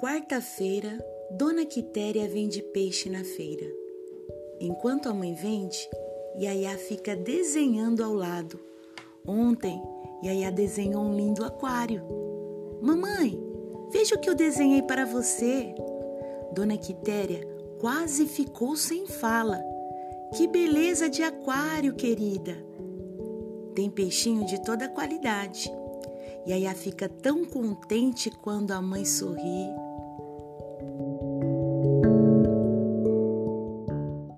Quarta-feira, Dona Quitéria vende peixe na feira. Enquanto a mãe vende, Yaya fica desenhando ao lado. Ontem, Yaya desenhou um lindo aquário. Mamãe, veja o que eu desenhei para você. Dona Quitéria quase ficou sem fala. Que beleza de aquário, querida! Tem peixinho de toda qualidade. Yaya fica tão contente quando a mãe sorri